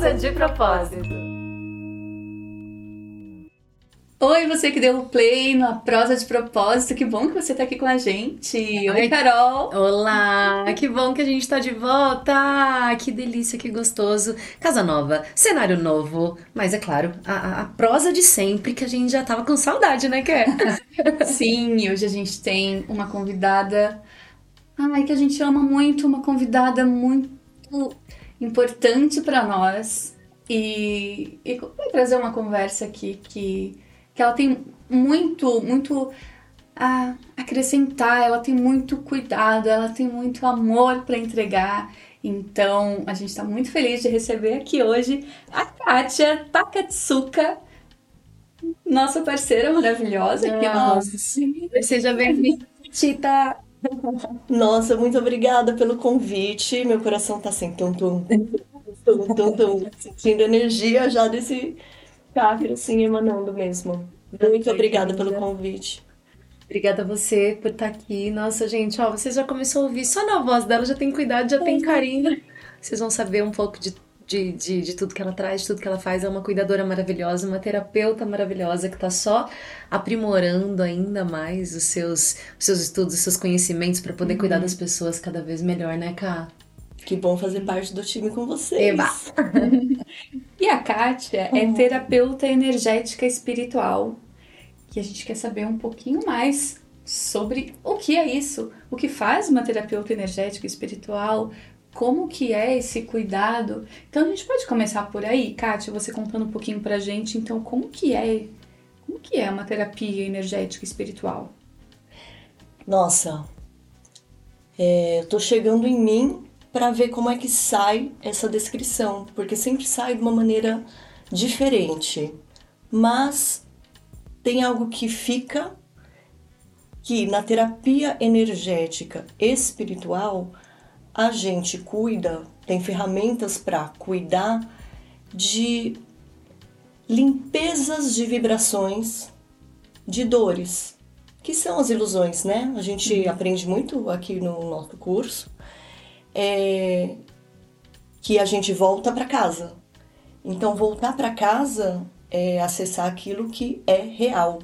Prosa de Propósito. Oi, você que deu play na prosa de propósito, que bom que você tá aqui com a gente. Oi, Carol. Olá, que bom que a gente tá de volta. Que delícia, que gostoso. Casa nova, cenário novo, mas é claro, a, a prosa de sempre que a gente já tava com saudade, né, Ké? Sim, hoje a gente tem uma convidada, ai, que a gente ama muito, uma convidada muito importante para nós. E, e vai trazer uma conversa aqui que que ela tem muito, muito a acrescentar, ela tem muito cuidado, ela tem muito amor para entregar. Então, a gente está muito feliz de receber aqui hoje a Kátia Takatsuka, nossa parceira maravilhosa. Aqui nossa, Seja bem-vinda, Tita. Nossa, muito obrigada pelo convite. Meu coração tá assim, tum, tum, tum, tum, tum, sentindo energia já desse chakra assim emanando mesmo. Muito obrigada pelo convite. Obrigada a você por estar aqui. Nossa, gente, ó, você já começou a ouvir só na voz dela, já tem cuidado, já tem carinho. Vocês vão saber um pouco de, de, de, de, tudo que ela traz, de tudo que ela faz. É uma cuidadora maravilhosa, uma terapeuta maravilhosa que está só aprimorando ainda mais os seus, os seus estudos, os seus conhecimentos para poder uhum. cuidar das pessoas cada vez melhor, né, Ká? Que bom fazer parte do time com vocês. Eba. e a Kátia é terapeuta energética espiritual. E a gente quer saber um pouquinho mais sobre o que é isso, o que faz uma terapeuta energética espiritual, como que é esse cuidado. Então a gente pode começar por aí, Kátia, você contando um pouquinho pra gente, então como que é, como que é uma terapia energética espiritual? Nossa, é, tô chegando em mim para ver como é que sai essa descrição, porque sempre sai de uma maneira diferente. Mas tem algo que fica que na terapia energética espiritual a gente cuida, tem ferramentas para cuidar de limpezas de vibrações, de dores, que são as ilusões, né? A gente uhum. aprende muito aqui no nosso curso é, que a gente volta para casa. Então, voltar para casa é acessar aquilo que é real.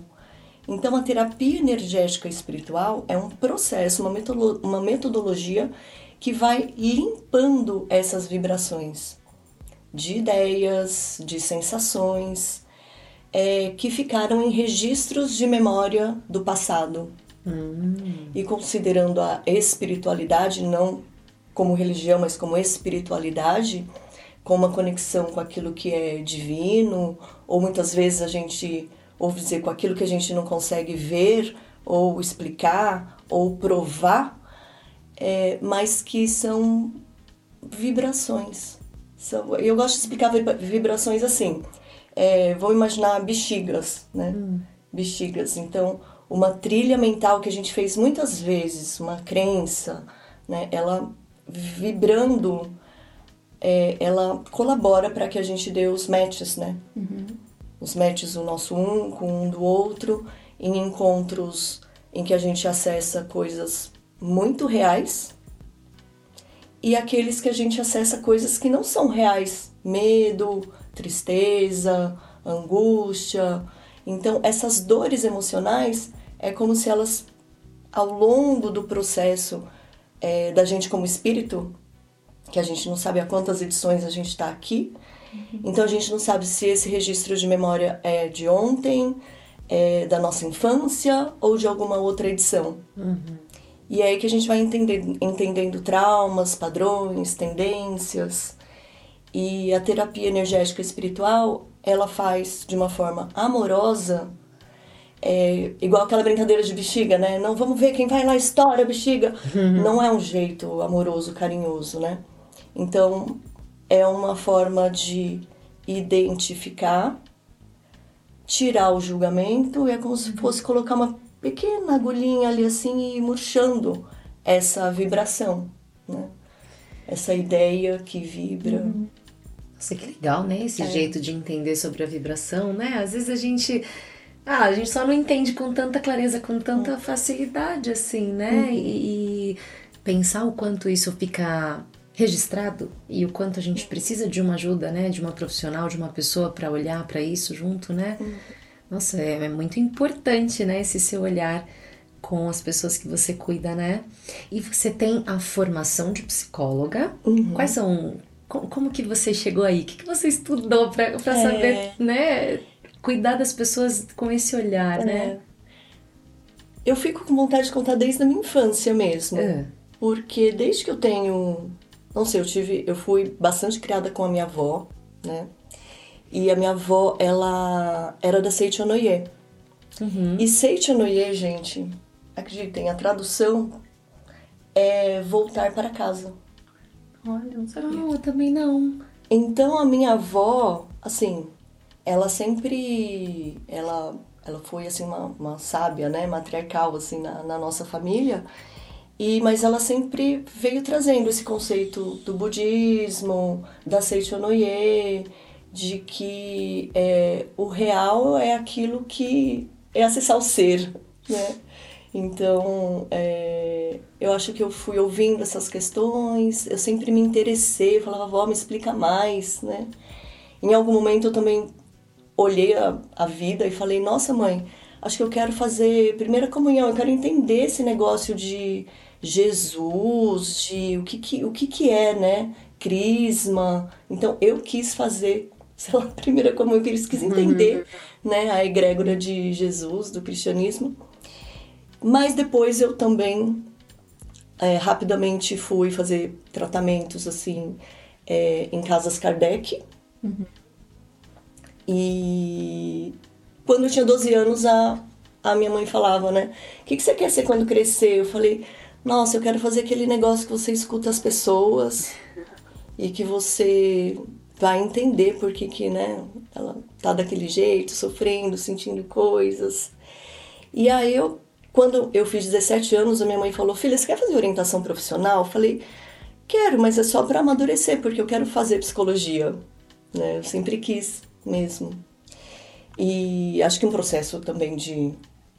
Então, a terapia energética espiritual é um processo, uma, metodolo uma metodologia que vai limpando essas vibrações de ideias, de sensações, é, que ficaram em registros de memória do passado. Hum. E considerando a espiritualidade não como religião, mas como espiritualidade, com uma conexão com aquilo que é divino, ou muitas vezes a gente ouve dizer com aquilo que a gente não consegue ver, ou explicar, ou provar, é, mas que são vibrações. São, eu gosto de explicar vibrações assim. É, vou imaginar bexigas, né? Hum. Bexigas. Então, uma trilha mental que a gente fez muitas vezes, uma crença, né? Ela vibrando, é, ela colabora para que a gente dê os matches, né? Uhum. Os matches do nosso um com um do outro, em encontros em que a gente acessa coisas muito reais e aqueles que a gente acessa coisas que não são reais, medo, tristeza, angústia. Então, essas dores emocionais é como se elas, ao longo do processo é, da gente como espírito, que a gente não sabe a quantas edições a gente está aqui. Uhum. Então a gente não sabe se esse registro de memória é de ontem, é da nossa infância ou de alguma outra edição. Uhum. E é aí que a gente vai entender, entendendo traumas, padrões, tendências. E a terapia energética espiritual, ela faz de uma forma amorosa é, igual aquela brincadeira de bexiga, né? Não vamos ver quem vai lá estoura a bexiga. Uhum. Não é um jeito amoroso, carinhoso, né? Então é uma forma de identificar, tirar o julgamento, e é como se fosse colocar uma pequena agulhinha ali assim e murchando essa vibração, né? Essa ideia que vibra. Uhum. Nossa, que legal, né? Esse é. jeito de entender sobre a vibração, né? Às vezes a gente ah, a gente só não entende com tanta clareza, com tanta hum. facilidade, assim, né? Uhum. E, e, pensar o quanto isso fica registrado e o quanto a gente precisa de uma ajuda, né, de uma profissional, de uma pessoa para olhar para isso junto, né? Uhum. Nossa, é, é, muito importante, né, esse seu olhar com as pessoas que você cuida, né? E você tem a formação de psicóloga. Uhum. Quais são como, como, que você chegou aí? O que, que você estudou para é... saber, né, cuidar das pessoas com esse olhar, né? é. né? Eu fico com vontade de contar desde a minha infância mesmo. É. Porque desde que eu tenho. Não sei, eu tive. Eu fui bastante criada com a minha avó, né? E a minha avó, ela era da Seichonoye. Uhum. E Seichonoye, gente, acreditem, a tradução é voltar para casa. Olha, não sabia. Não, eu também não. Então a minha avó, assim, ela sempre. Ela ela foi assim uma, uma sábia, né, matriarcal assim na, na nossa família. E, mas ela sempre veio trazendo esse conceito do budismo, da Seichonoye, de que é, o real é aquilo que é acessar o ser, né? Então, é, eu acho que eu fui ouvindo essas questões, eu sempre me interessei, falava, vó, me explica mais, né? Em algum momento eu também olhei a, a vida e falei, nossa mãe, acho que eu quero fazer primeira comunhão, eu quero entender esse negócio de Jesus, de o que, que, o que, que é, né? Crisma. Então eu quis fazer, sei lá, primeira comunhão, eu quis entender uhum. né, a egrégora de Jesus, do cristianismo. Mas depois eu também é, rapidamente fui fazer tratamentos assim é, em casas Kardec. Uhum. E quando eu tinha 12 anos, a, a minha mãe falava, né? O que, que você quer ser quando crescer? Eu falei, nossa, eu quero fazer aquele negócio que você escuta as pessoas e que você vai entender por que, que né, ela tá daquele jeito, sofrendo, sentindo coisas. E aí eu, quando eu fiz 17 anos, a minha mãe falou, filha, você quer fazer orientação profissional? Eu falei, quero, mas é só para amadurecer, porque eu quero fazer psicologia. Né? Eu sempre quis mesmo. E acho que um processo também de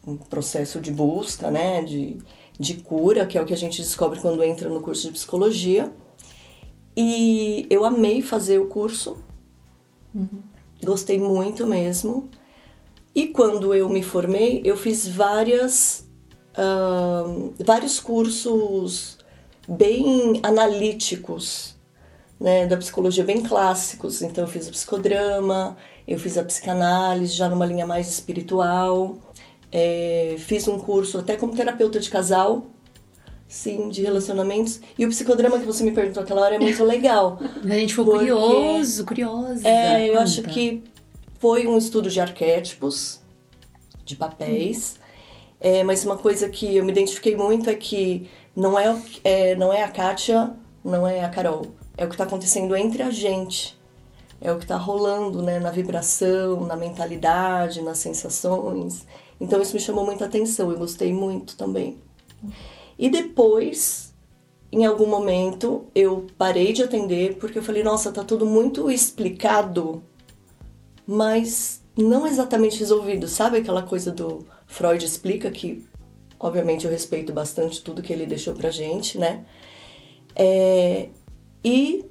um processo de busca, né, de, de cura, que é o que a gente descobre quando entra no curso de psicologia. E eu amei fazer o curso, uhum. gostei muito mesmo. E quando eu me formei, eu fiz várias, uh, vários cursos bem analíticos né, da psicologia bem clássicos. Então eu fiz o psicodrama, eu fiz a psicanálise já numa linha mais espiritual, é, fiz um curso até como terapeuta de casal, sim, de relacionamentos. E o psicodrama que você me perguntou aquela hora é muito legal. a gente ficou porque, curioso, curiosa. É, eu Conta. acho que foi um estudo de arquétipos, de papéis. Hum. É, mas uma coisa que eu me identifiquei muito é que não é, é não é a Kátia, não é a Carol é o que está acontecendo entre a gente, é o que está rolando né, na vibração, na mentalidade, nas sensações. Então isso me chamou muita atenção, eu gostei muito também. E depois, em algum momento, eu parei de atender porque eu falei, nossa, tá tudo muito explicado, mas não exatamente resolvido. Sabe aquela coisa do Freud explica que, obviamente, eu respeito bastante tudo que ele deixou pra gente, né? É, e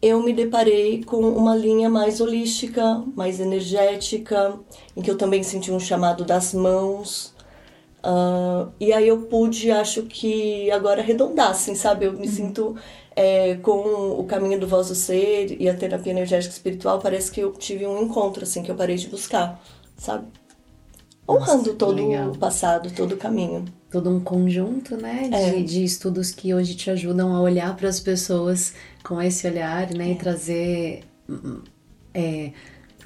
eu me deparei com uma linha mais holística, mais energética, em que eu também senti um chamado das mãos. Uh, e aí eu pude, acho que agora arredondar, assim, sabe? Eu me uhum. sinto é, com o caminho do voz do ser e a terapia energética espiritual, parece que eu tive um encontro, assim, que eu parei de buscar, sabe? Honrando todo legal. o passado, todo o caminho todo um conjunto, né, de, é. de estudos que hoje te ajudam a olhar para as pessoas com esse olhar, né, é. e trazer é,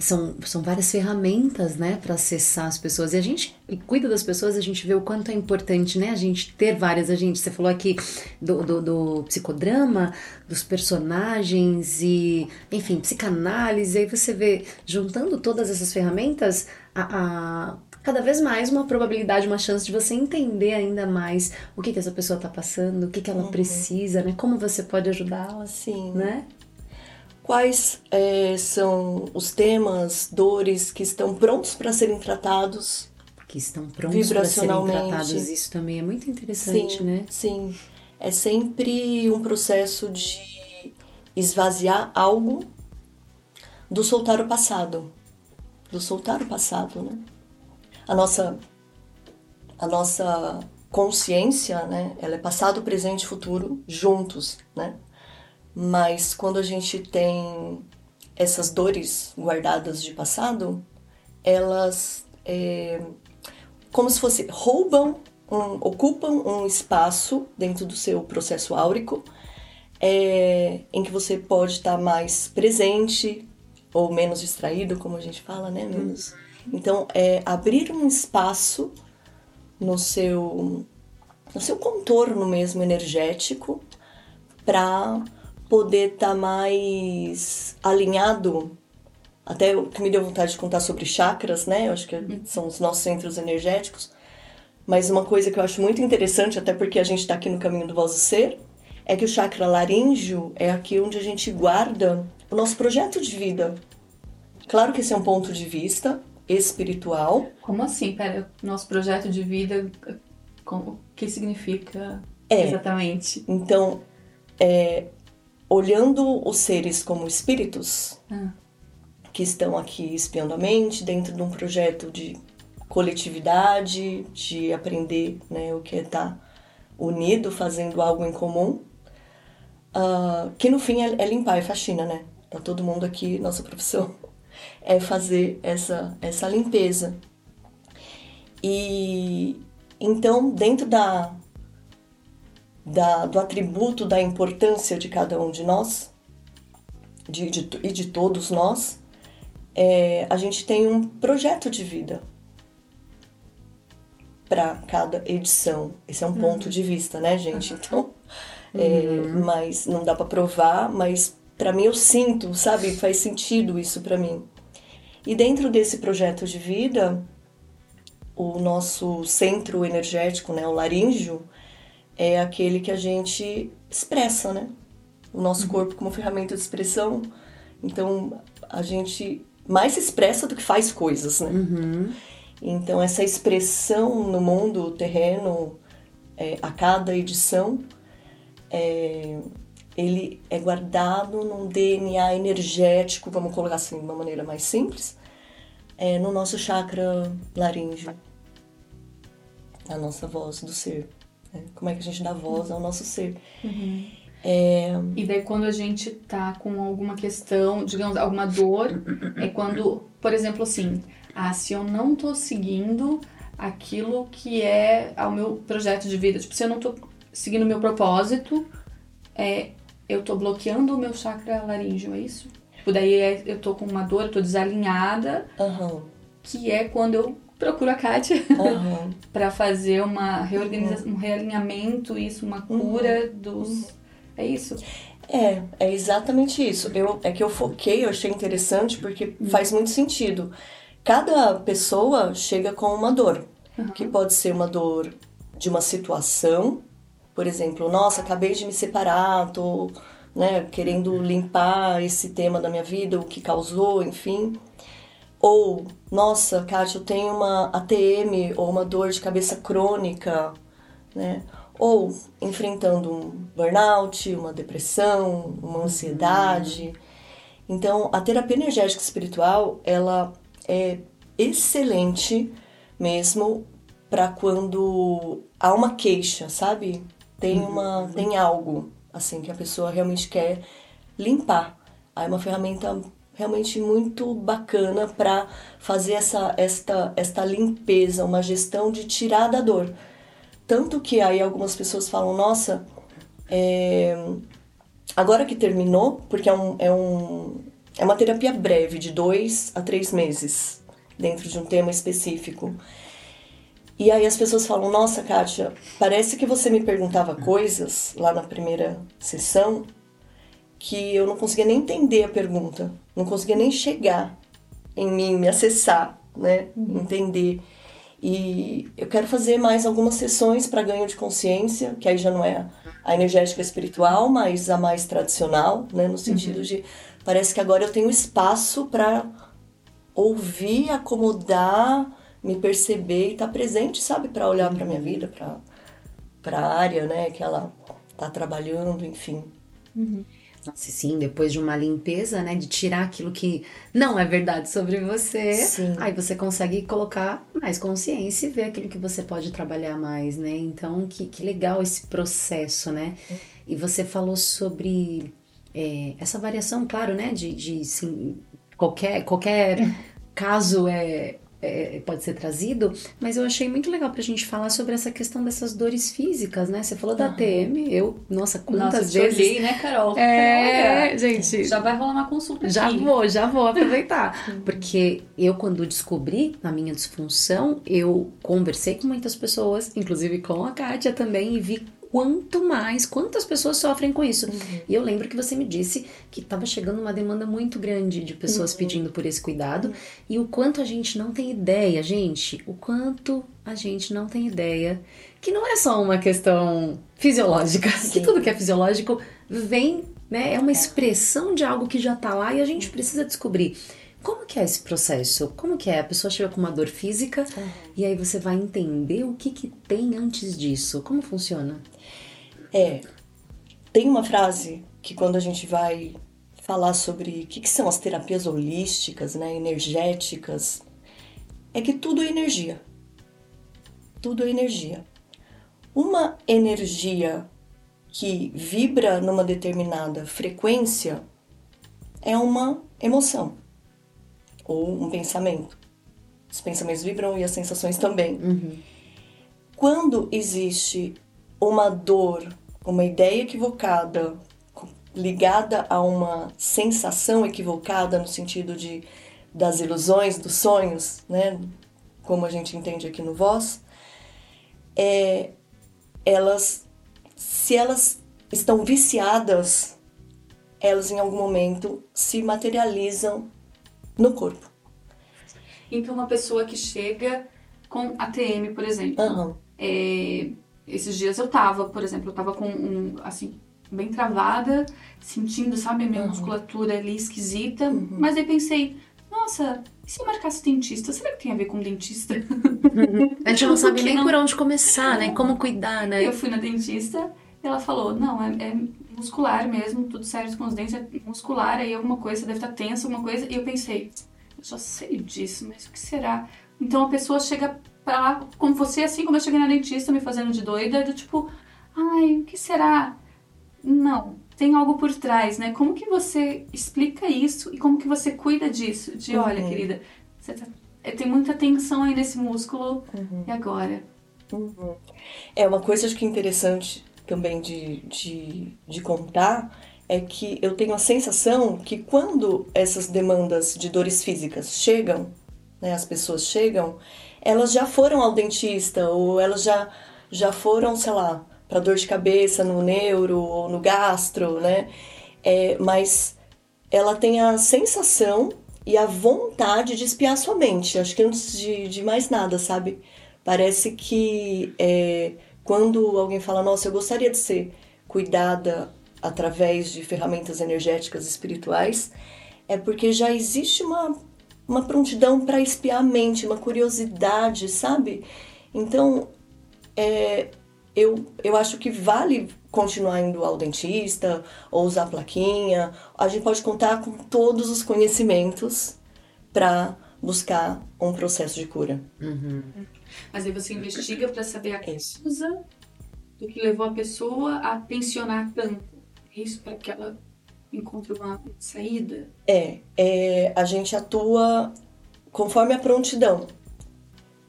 são, são várias ferramentas, né, para acessar as pessoas. E a gente e cuida das pessoas, a gente vê o quanto é importante, né, a gente ter várias. A gente, você falou aqui do, do, do psicodrama, dos personagens e, enfim, psicanálise. Aí você vê, juntando todas essas ferramentas, a, a cada vez mais uma probabilidade, uma chance de você entender ainda mais o que, que essa pessoa está passando, o que, que ela uhum. precisa, né? Como você pode ajudá-la, Sim. né? Quais é, são os temas, dores que estão prontos para serem tratados? Que estão prontos para serem tratados. Isso também é muito interessante, sim, né? Sim. É sempre um processo de esvaziar algo do soltar o passado, do soltar o passado, né? A nossa a nossa consciência, né? Ela é passado, presente e futuro juntos, né? Mas quando a gente tem essas dores guardadas de passado, elas é, como se fosse roubam, um, ocupam um espaço dentro do seu processo áurico é, em que você pode estar mais presente ou menos distraído, como a gente fala, né? Menos. Então, é abrir um espaço no seu no seu contorno mesmo energético para poder estar tá mais alinhado até o que me deu vontade de contar sobre chakras, né? Eu acho que são os nossos centros energéticos. Mas uma coisa que eu acho muito interessante, até porque a gente está aqui no caminho do vosso ser, é que o chakra laríngeo é aqui onde a gente guarda o nosso projeto de vida. Claro que esse é um ponto de vista espiritual. Como assim? Pera, nosso projeto de vida, o que significa é, exatamente? Então, é, olhando os seres como espíritos, ah que estão aqui espiando a mente dentro de um projeto de coletividade, de aprender né, o que é estar tá unido, fazendo algo em comum, uh, que no fim é, é, limpar, é faxina, né? Tá todo mundo aqui, nossa profissão é fazer essa, essa limpeza. E então, dentro da, da, do atributo da importância de cada um de nós, de, de, e de todos nós, é, a gente tem um projeto de vida para cada edição. Esse é um uhum. ponto de vista, né, gente? Então, é, uhum. mas não dá para provar, mas para mim eu sinto, sabe? Faz sentido isso para mim. E dentro desse projeto de vida, o nosso centro energético, né, o laríngeo, é aquele que a gente expressa, né? O nosso uhum. corpo como ferramenta de expressão. Então, a gente mais se expressa do que faz coisas, né? Uhum. Então, essa expressão no mundo terreno, é, a cada edição, é, ele é guardado num DNA energético, vamos colocar assim de uma maneira mais simples, é, no nosso chakra laríngeo, a nossa voz do ser. Né? Como é que a gente dá voz ao nosso ser? Uhum. É... E daí quando a gente tá com alguma questão, digamos, alguma dor, é quando, por exemplo, assim, ah, se eu não tô seguindo aquilo que é o meu projeto de vida, tipo, se eu não tô seguindo o meu propósito, é, eu tô bloqueando o meu chakra laríngeo, é isso? Tipo, daí é, eu tô com uma dor, eu tô desalinhada, uhum. que é quando eu procuro a Kátia uhum. para fazer uma reorganização, uhum. um realinhamento, isso, uma cura dos é isso? É, é exatamente isso. Eu, é que eu foquei, eu achei interessante porque uhum. faz muito sentido. Cada pessoa chega com uma dor, uhum. que pode ser uma dor de uma situação, por exemplo, nossa, acabei de me separar, tô né, querendo limpar esse tema da minha vida, o que causou, enfim. Ou, nossa, Kátia, eu tenho uma ATM ou uma dor de cabeça crônica, né? ou enfrentando um burnout, uma depressão, uma ansiedade. Então, a terapia energética espiritual, ela é excelente mesmo para quando há uma queixa, sabe? Tem uma uhum. tem algo assim que a pessoa realmente quer limpar. Aí é uma ferramenta realmente muito bacana para fazer essa esta esta limpeza, uma gestão de tirar da dor. Tanto que aí algumas pessoas falam, nossa, é... agora que terminou, porque é, um, é, um, é uma terapia breve, de dois a três meses, dentro de um tema específico. E aí as pessoas falam, nossa, Kátia, parece que você me perguntava coisas lá na primeira sessão que eu não conseguia nem entender a pergunta, não conseguia nem chegar em mim, me acessar, né? Entender. E eu quero fazer mais algumas sessões para ganho de consciência, que aí já não é a energética espiritual, mas a mais tradicional, né? No sentido uhum. de parece que agora eu tenho espaço para ouvir, acomodar, me perceber e estar tá presente, sabe, para olhar para minha vida, para para a área, né, que ela está trabalhando, enfim. Uhum. Nossa, sim, depois de uma limpeza, né? De tirar aquilo que não é verdade sobre você. Sim. Aí você consegue colocar mais consciência e ver aquilo que você pode trabalhar mais, né? Então, que, que legal esse processo, né? E você falou sobre é, essa variação, claro, né? De, de sim, qualquer, qualquer caso é, é, pode ser trazido, mas eu achei muito legal pra gente falar sobre essa questão dessas dores físicas, né? Você falou da. TM, eu, nossa, quantas Nossa, vezes. olhei, né, Carol? É, gente. Já vai rolar uma consulta Já aqui. vou, já vou aproveitar. Porque eu, quando descobri a minha disfunção, eu conversei com muitas pessoas, inclusive com a Kátia também, e vi quanto mais, quantas pessoas sofrem com isso. E eu lembro que você me disse que estava chegando uma demanda muito grande de pessoas pedindo por esse cuidado e o quanto a gente não tem ideia, gente, o quanto a gente não tem ideia que não é só uma questão fisiológica, que Sim. tudo que é fisiológico vem, né, é uma expressão de algo que já tá lá e a gente precisa descobrir. Como que é esse processo? Como que é? A pessoa chega com uma dor física e aí você vai entender o que que tem antes disso. Como funciona? É, tem uma frase que quando a gente vai falar sobre o que, que são as terapias holísticas, né, energéticas, é que tudo é energia. Tudo é energia. Uma energia que vibra numa determinada frequência é uma emoção ou um pensamento. Os pensamentos vibram e as sensações também. Quando existe uma dor, uma ideia equivocada, ligada a uma sensação equivocada no sentido de das ilusões, dos sonhos, né? Como a gente entende aqui no Voz, é, elas, se elas estão viciadas, elas em algum momento se materializam no corpo. Então, uma pessoa que chega com ATM, por exemplo. Aham. É, esses dias eu tava, por exemplo, eu tava com um, assim, bem travada, sentindo, sabe, a minha Uhum. musculatura ali esquisita. Mas aí pensei, nossa, e se eu marcasse dentista? Será que tem a ver com dentista? A gente não sabe nem não? por onde começar, né? Como cuidar, né? Eu fui na dentista e ela falou, não, é, é muscular mesmo, tudo certo com os dentes, é muscular, aí alguma coisa, deve estar tensa, alguma coisa. E eu pensei, eu já sei disso, mas o que será? Então a pessoa chega pra lá, como você, assim como eu cheguei na dentista, me fazendo de doida, do tipo, ai, o que será? Não, tem algo por trás, né? Como que você explica isso e como que você cuida disso? De, olha, Uhum. querida, você tá- é, tem muita tensão aí nesse músculo, e agora? É uma coisa acho que interessante também de, de, de contar é que eu tenho a sensação que quando essas demandas de dores físicas chegam, né, as pessoas chegam, elas já foram ao dentista ou elas já, já foram, sei lá, para dor de cabeça no neuro ou no gastro, né? É, mas ela tem a sensação e a vontade de espiar sua mente. Acho que antes de, de mais nada, sabe? Parece que é, quando alguém fala, nossa, eu gostaria de ser cuidada através de ferramentas energéticas espirituais, é porque já existe uma, uma prontidão para espiar a mente, uma curiosidade, sabe? Então, é, eu, eu acho que vale continuar indo ao dentista ou usar plaquinha. A gente pode contar com todos os conhecimentos para buscar um processo de cura. Mas aí você investiga pra saber a causa do que levou a pessoa a tensionar tanto. É Isso para que ela encontre uma saída. É, é, a gente atua conforme a prontidão.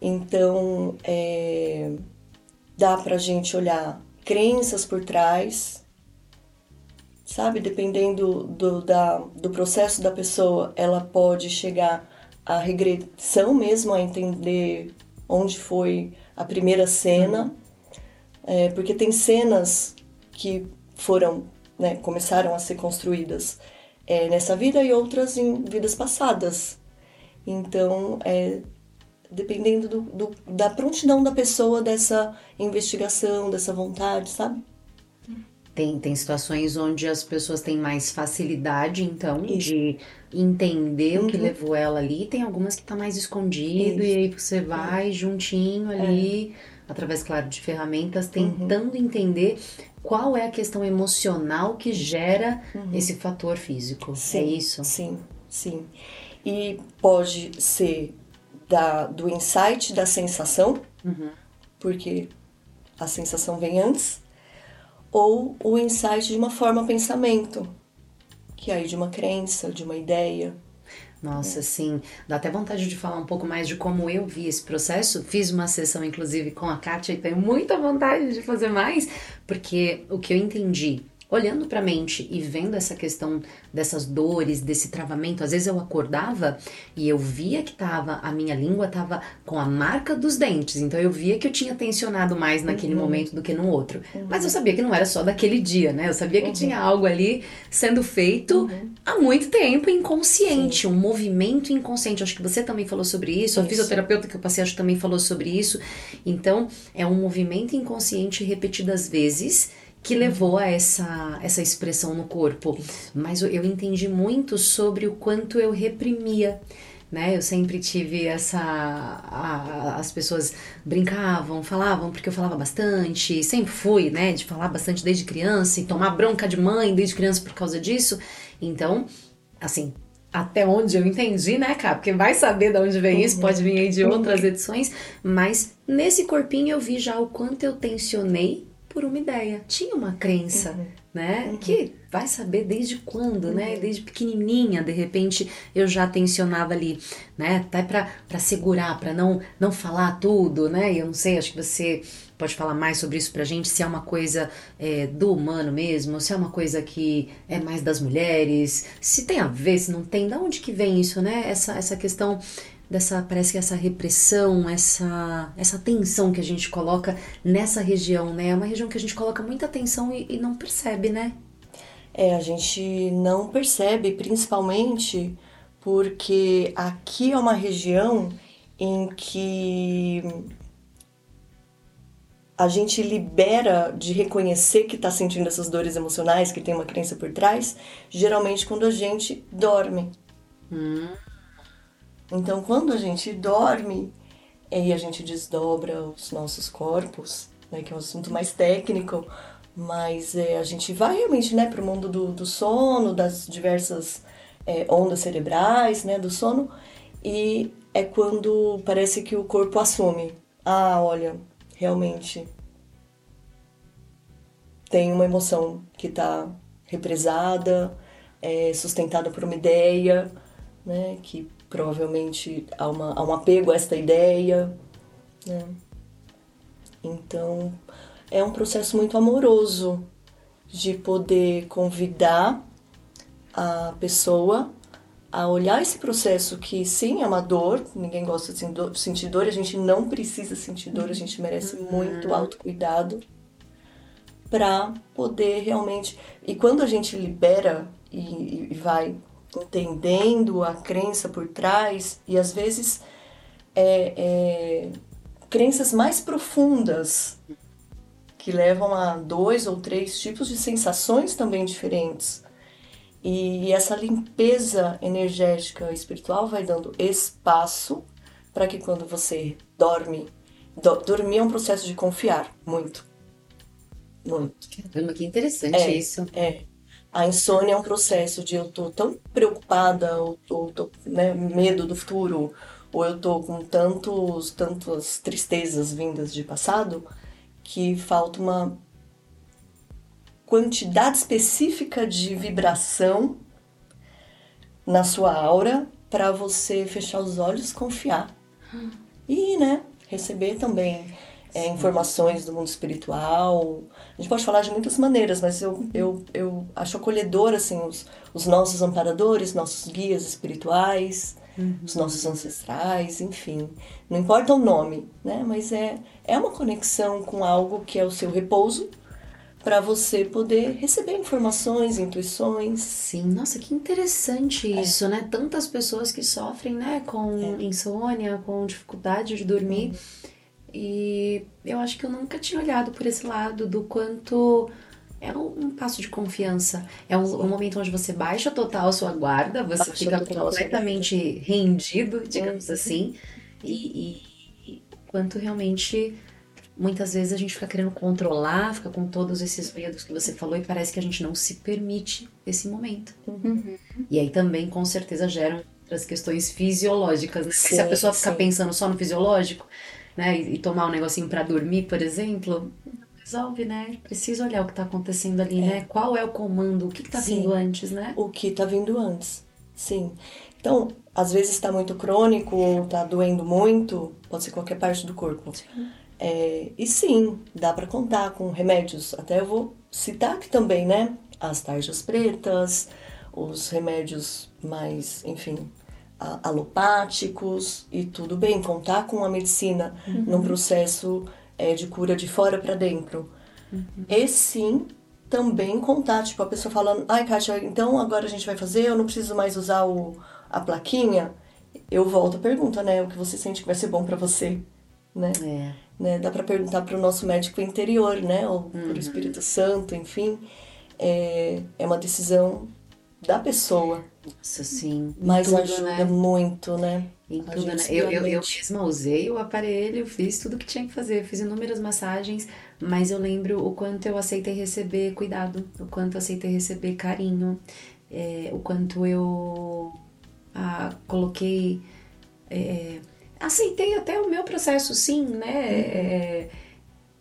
Então, é, dá pra gente olhar crenças por trás, sabe? Dependendo do, da, do processo da pessoa, ela pode chegar à regressão mesmo, a entender onde foi a primeira cena. É, porque tem cenas que foram, né, começaram a ser construídas é, nessa vida e outras em vidas passadas. Então, é, dependendo do, do- da prontidão da pessoa, dessa investigação, dessa vontade, sabe? Tem, tem situações onde as pessoas têm mais facilidade, então, Isso. de entender o que Uhum. levou ela ali. Tem algumas que tá mais escondido, e aí você vai juntinho ali, através, claro, de ferramentas, tentando entender. qual é a questão emocional que gera uhum. esse fator físico. É sim, é isso? Sim, sim. E pode ser da, do insight da sensação, uhum. porque a sensação vem antes, ou o insight de uma forma pensamento, que é aí de uma crença, de uma ideia. Nossa, é. sim. Dá até vontade de falar um pouco mais de como eu vi esse processo. Fiz uma sessão, inclusive, com a Kátia e tenho muita vontade de fazer mais, porque o que eu entendi olhando para a mente e vendo essa questão dessas dores, desse travamento, às vezes eu acordava e eu via que tava a minha língua tava com a marca dos dentes, então eu via que eu tinha tensionado mais naquele uhum. momento do que no outro. Uhum. Mas eu sabia que não era só daquele dia, né? Eu sabia que uhum. tinha algo ali sendo feito uhum. há muito tempo inconsciente, Sim. um movimento inconsciente. Acho que você também falou sobre isso, isso. a fisioterapeuta que eu passei acho que também falou sobre isso. Então, é um movimento inconsciente repetidas vezes que levou a essa, essa expressão no corpo. Mas eu entendi muito sobre o quanto eu reprimia. Né? Eu sempre tive essa. A, as pessoas brincavam, falavam, porque eu falava bastante, sempre fui, né, de falar bastante desde criança e tomar bronca de mãe desde criança por causa disso. Então, assim, até onde eu entendi, né, cara? Porque vai saber de onde vem isso, pode vir aí de outras edições, mas nesse corpinho eu vi já o quanto eu tensionei por uma ideia. Tinha uma crença, uhum. né? Uhum. Que vai saber desde quando, né? uhum. né? Desde pequenininha, de repente eu já tensionava ali, né? Até para segurar, para não não falar tudo, né? Eu não sei, acho que você pode falar mais sobre isso pra gente, se é uma coisa é, do humano mesmo, se é uma coisa que é mais das mulheres, se tem a ver, se não tem, da onde que vem isso, né? Essa, essa questão dessa parece que essa repressão, essa essa tensão que a gente coloca nessa região, né? É uma região que a gente coloca muita atenção e, e não percebe, né? É, a gente não percebe, principalmente porque aqui é uma região em que a gente libera de reconhecer que está sentindo essas dores emocionais, que tem uma crença por trás, geralmente quando a gente dorme. Hum. Então, quando a gente dorme, aí a gente desdobra os nossos corpos, né, que é um assunto mais técnico, mas é, a gente vai realmente né, para o mundo do, do, sono, das diversas é, ondas cerebrais né, do sono, e é quando parece que o corpo assume: ah, olha, realmente tem uma emoção que está represada, é, sustentada por uma ideia, né, que provavelmente há, uma, há um apego a esta ideia. Né? Então, é um processo muito amoroso de poder convidar a pessoa a olhar esse processo que sim é uma dor, ninguém gosta de sentir dor, a gente não precisa sentir dor, a gente merece uhum. muito autocuidado para poder realmente. E quando a gente libera e, e vai entendendo a crença por trás e às vezes é, é, crenças mais profundas que levam a dois ou três tipos de sensações também diferentes. E essa limpeza energética espiritual vai dando espaço para que quando você dorme, do, dormir é um processo de confiar muito. Muito. Caramba, que interessante é, isso. É. A insônia é um processo de eu tô tão preocupada, ou tô, tô né, medo do futuro, ou eu tô com tantos, tantas tristezas vindas de passado, que falta uma quantidade específica de vibração na sua aura para você fechar os olhos, confiar. E, né, receber também é, informações do mundo espiritual. A gente pode falar de muitas maneiras, mas eu, eu, eu acho acolhedor assim, os, os nossos amparadores, nossos guias espirituais, uhum. os nossos ancestrais, enfim. Não importa o nome, né? mas é, é uma conexão com algo que é o seu repouso para você poder receber informações, intuições. Sim, nossa, que interessante é. isso, né? Tantas pessoas que sofrem, né, com é. insônia, com dificuldade de dormir. Uhum e eu acho que eu nunca tinha olhado por esse lado do quanto é um, um passo de confiança. É um, um, momento onde você baixa total a sua guarda, você baixa fica completamente rendido, digamos uhum. assim, e, e, e quanto realmente muitas vezes a gente fica querendo controlar, fica com todos esses medos que você falou e parece que a gente não se permite esse momento. Uhum. E aí também, com certeza, geram outras questões fisiológicas, né? Porque se a Sim, pessoa ficar sim. pensando só no fisiológico, né, e, tomar um negocinho pra dormir, por exemplo, não resolve, né? Precisa olhar o que tá acontecendo ali, né? Qual é o comando, o que, tá Sim. vindo antes, né? o que tá vindo antes. Sim. Então, às vezes está muito crônico ou tá doendo muito, pode ser qualquer parte do corpo. É, e sim, dá para contar com remédios. Até eu vou citar aqui também, né? As tarjas pretas, os remédios mais, enfim, alopáticos e tudo bem, contar com a medicina num processo é, de cura de fora para dentro. E sim, também contar, tipo, a pessoa falando, ai, Kátia, então agora a gente vai fazer, eu não preciso mais usar o, a plaquinha. Eu volto a pergunta, né? O que você sente que vai ser bom para você, né? É. né? Dá para perguntar para o nosso médico interior, né? Ou para o Espírito Santo, enfim. É, é uma decisão da pessoa, Nossa, sim. Mas tudo, ajuda né? muito, né? Em tudo, né? Eu, eu, eu mesma usei o aparelho, fiz tudo que tinha que fazer, fiz inúmeras massagens, mas eu lembro o quanto eu aceitei receber cuidado, o quanto eu aceitei receber carinho, é, o quanto eu ah, coloquei. é, aceitei até o meu processo, sim, né? É,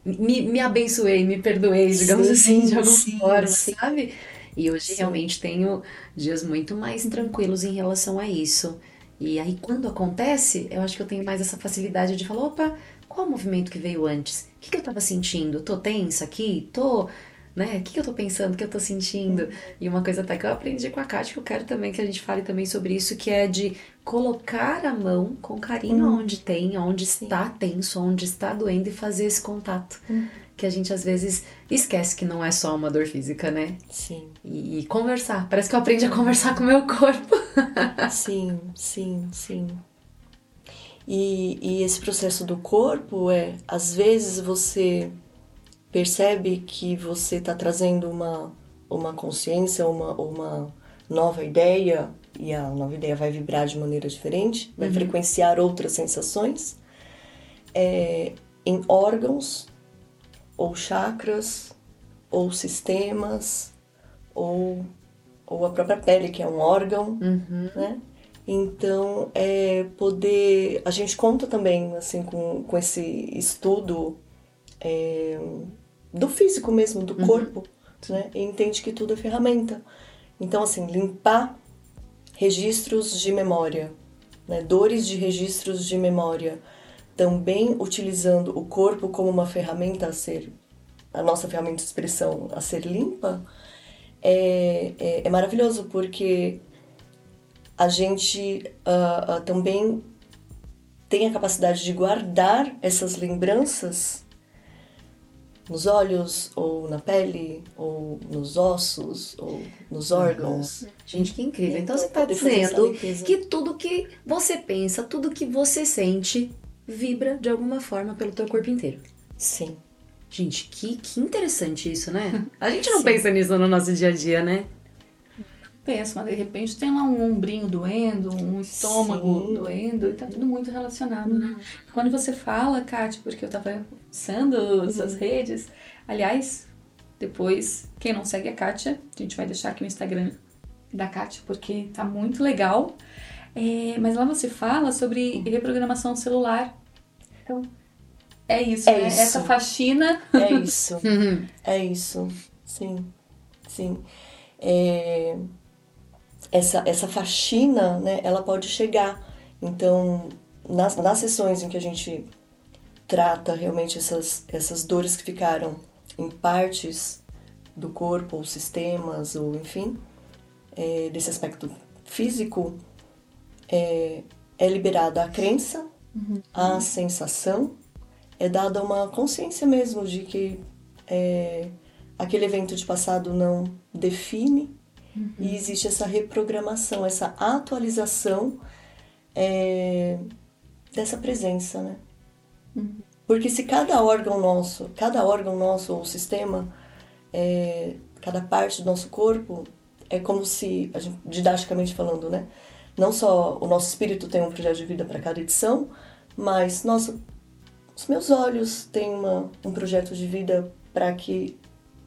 me, me abençoei, me perdoei, digamos Sim, assim, de alguma sim, forma, sim. sabe? E hoje Sim. realmente tenho dias muito mais tranquilos em relação a isso. E aí, quando acontece, eu acho que eu tenho mais essa facilidade de falar: opa, qual o movimento que veio antes? O que, que eu tava sentindo? Tô tensa aqui? Tô. Né? O que, que eu tô pensando? O que eu tô sentindo? E uma coisa até que eu aprendi com a Kátia, que eu quero também que a gente fale também sobre isso, que é de colocar a mão com carinho onde tem, onde está tenso, onde está doendo e fazer esse contato. Que a gente às vezes esquece que não é só uma dor física, né? Sim, E, e conversar. Parece que eu aprendi a conversar com o meu corpo. sim, sim, sim. E, e esse processo do corpo é, às vezes você percebe que você está trazendo uma, uma consciência, uma, uma nova ideia, e a nova ideia vai vibrar de maneira diferente, vai frequenciar outras sensações, é, em órgãos, ou chakras, ou sistemas, ou, ou a própria pele, que é um órgão, né? Então, é poder... A gente conta também, assim, com, com esse estudo é, do físico mesmo, do corpo, né? E entende que tudo é ferramenta. Então, assim, limpar registros de memória, né? Dores de registros de memória, também utilizando o corpo como uma ferramenta a ser... A nossa ferramenta de expressão a ser limpa, é, é, é maravilhoso, porque a gente ah, ah, também tem a capacidade de guardar essas lembranças nos olhos, ou na pele, ou nos ossos, ou nos órgãos. Gente, que incrível. Então, Então, você tá essa dizendo que tudo que você pensa, tudo que você sente, vibra de alguma forma pelo teu corpo inteiro. Sim. Gente, que, que interessante isso, né? A gente não Sim. pensa nisso no nosso dia a dia, né? Pensa, mas de repente tem lá um ombrinho doendo, um estômago Sim. doendo, e tá tudo muito relacionado, né? Quando você fala, Kátia, porque eu tava usando suas redes, aliás, depois, quem não segue a Kátia, a gente vai deixar aqui o Instagram da Kátia, porque tá muito legal. É, mas lá você fala sobre reprogramação celular. Então, é isso, É né? isso. Essa faxina. É isso. É isso, sim, sim. É, essa, essa faxina, né, ela pode chegar. Então, nas, nas sessões em que a gente trata realmente essas, essas dores que ficaram em partes do corpo, ou sistemas, ou enfim, é, desse aspecto físico, é, é liberada a crença, a sensação, é dada uma consciência mesmo de que é, aquele evento de passado não define e existe essa reprogramação, essa atualização é, dessa presença, né? Porque se cada órgão nosso, cada órgão nosso ou sistema, é, cada parte do nosso corpo, é como se, didaticamente falando, né? Não só o nosso espírito tem um projeto de vida para cada edição, mas nosso os meus olhos têm uma, um projeto de vida para que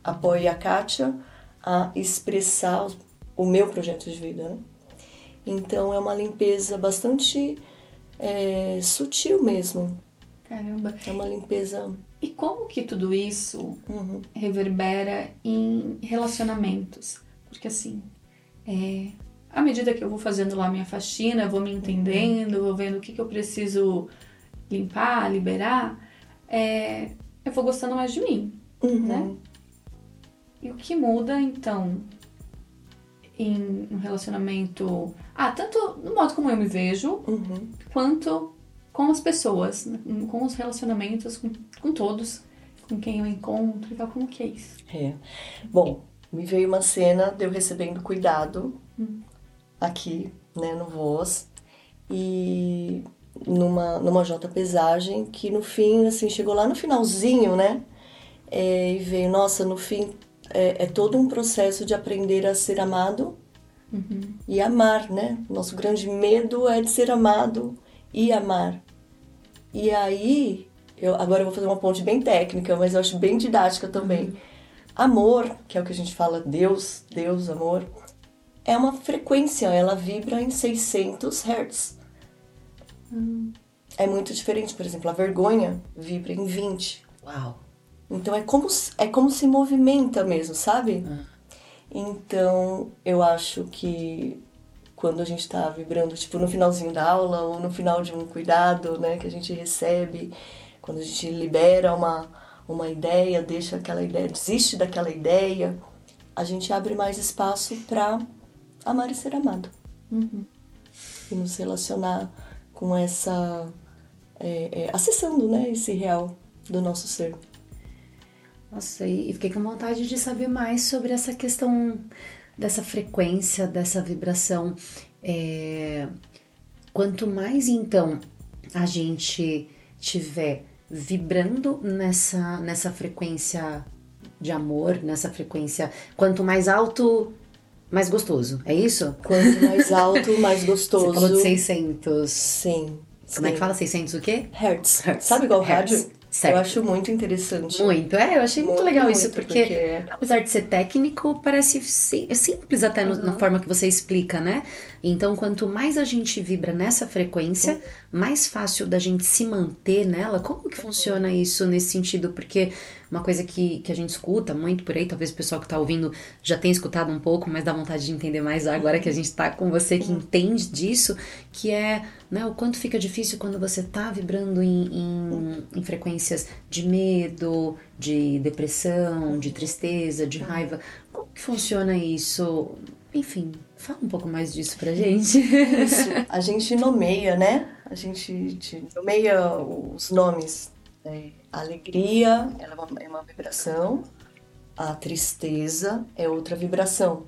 apoie a Kátia a expressar o meu projeto de vida. Né? Então é uma limpeza bastante é, sutil mesmo. Caramba. É uma limpeza. E como que tudo isso Uhum. reverbera em relacionamentos? Porque assim, é, à medida que eu vou fazendo lá minha faxina, eu vou me entendendo, vou vendo o que, que eu preciso limpar, liberar, é, eu vou gostando mais de mim. Uhum. Né? E o que muda então em um relacionamento, ah, tanto no modo como eu me vejo, Uhum. quanto com as pessoas, com os relacionamentos, com, com todos, com quem eu encontro e tal, como que é isso? É. Bom, me veio uma cena de eu recebendo cuidado aqui, né, no Voz, e numa, numa J pesagem, que no fim, assim, chegou lá no finalzinho, né, é, e veio, nossa, no fim, é, é todo um processo de aprender a ser amado e amar, né? Nosso grande medo é de ser amado e amar. E aí, eu, agora eu vou fazer uma ponte bem técnica, mas eu acho bem didática também. Amor, que é o que a gente fala, Deus, Deus, amor, é uma frequência, ela vibra em 600 Hz. É muito diferente, por exemplo, a vergonha vibra em 20. Uau. Então é como, se- é como se movimenta mesmo, sabe? Então eu acho que quando a gente tá vibrando, tipo no finalzinho da aula ou no final de um cuidado, né, que a gente recebe, quando a gente libera uma, uma ideia, deixa aquela ideia, desiste daquela ideia, a gente abre mais espaço para amar e ser amado. E nos relacionar com essa. É, é, acessando, né, esse real do nosso ser. Nossa, e e fiquei com vontade de saber mais sobre essa questão dessa frequência, dessa vibração. É, Quanto mais então a gente tiver vibrando nessa, nessa frequência de amor, nessa frequência, quanto mais alto, mais gostoso. É isso? Quanto mais alto, mais gostoso. Você falou de 600. Sim. Como é sim. que fala 600 o quê? Hertz. Hertz. Sabe igual Hertz. rádio? Certo. Eu acho muito interessante. Muito, é, eu achei muito, Muito, legal muito, isso, porque, porque- apesar de ser técnico, parece é simples até no- na forma que você explica, né? Então, quanto mais a gente vibra nessa frequência, mais fácil da gente se manter nela. Como que funciona isso nesse sentido? Porque uma coisa que, que a gente escuta muito por aí, talvez o pessoal que tá ouvindo já tenha escutado um pouco, mas dá vontade de entender mais agora que a gente tá com você que entende disso, que é né, o quanto fica difícil quando você tá vibrando em, em, em frequências de medo, de depressão, de tristeza, de raiva. Como que funciona isso? Enfim, fala um pouco mais disso pra gente. Isso. A gente nomeia, né? A gente te- nomeia os nomes. né? A alegria ela é uma, é uma vibração. A tristeza é outra vibração.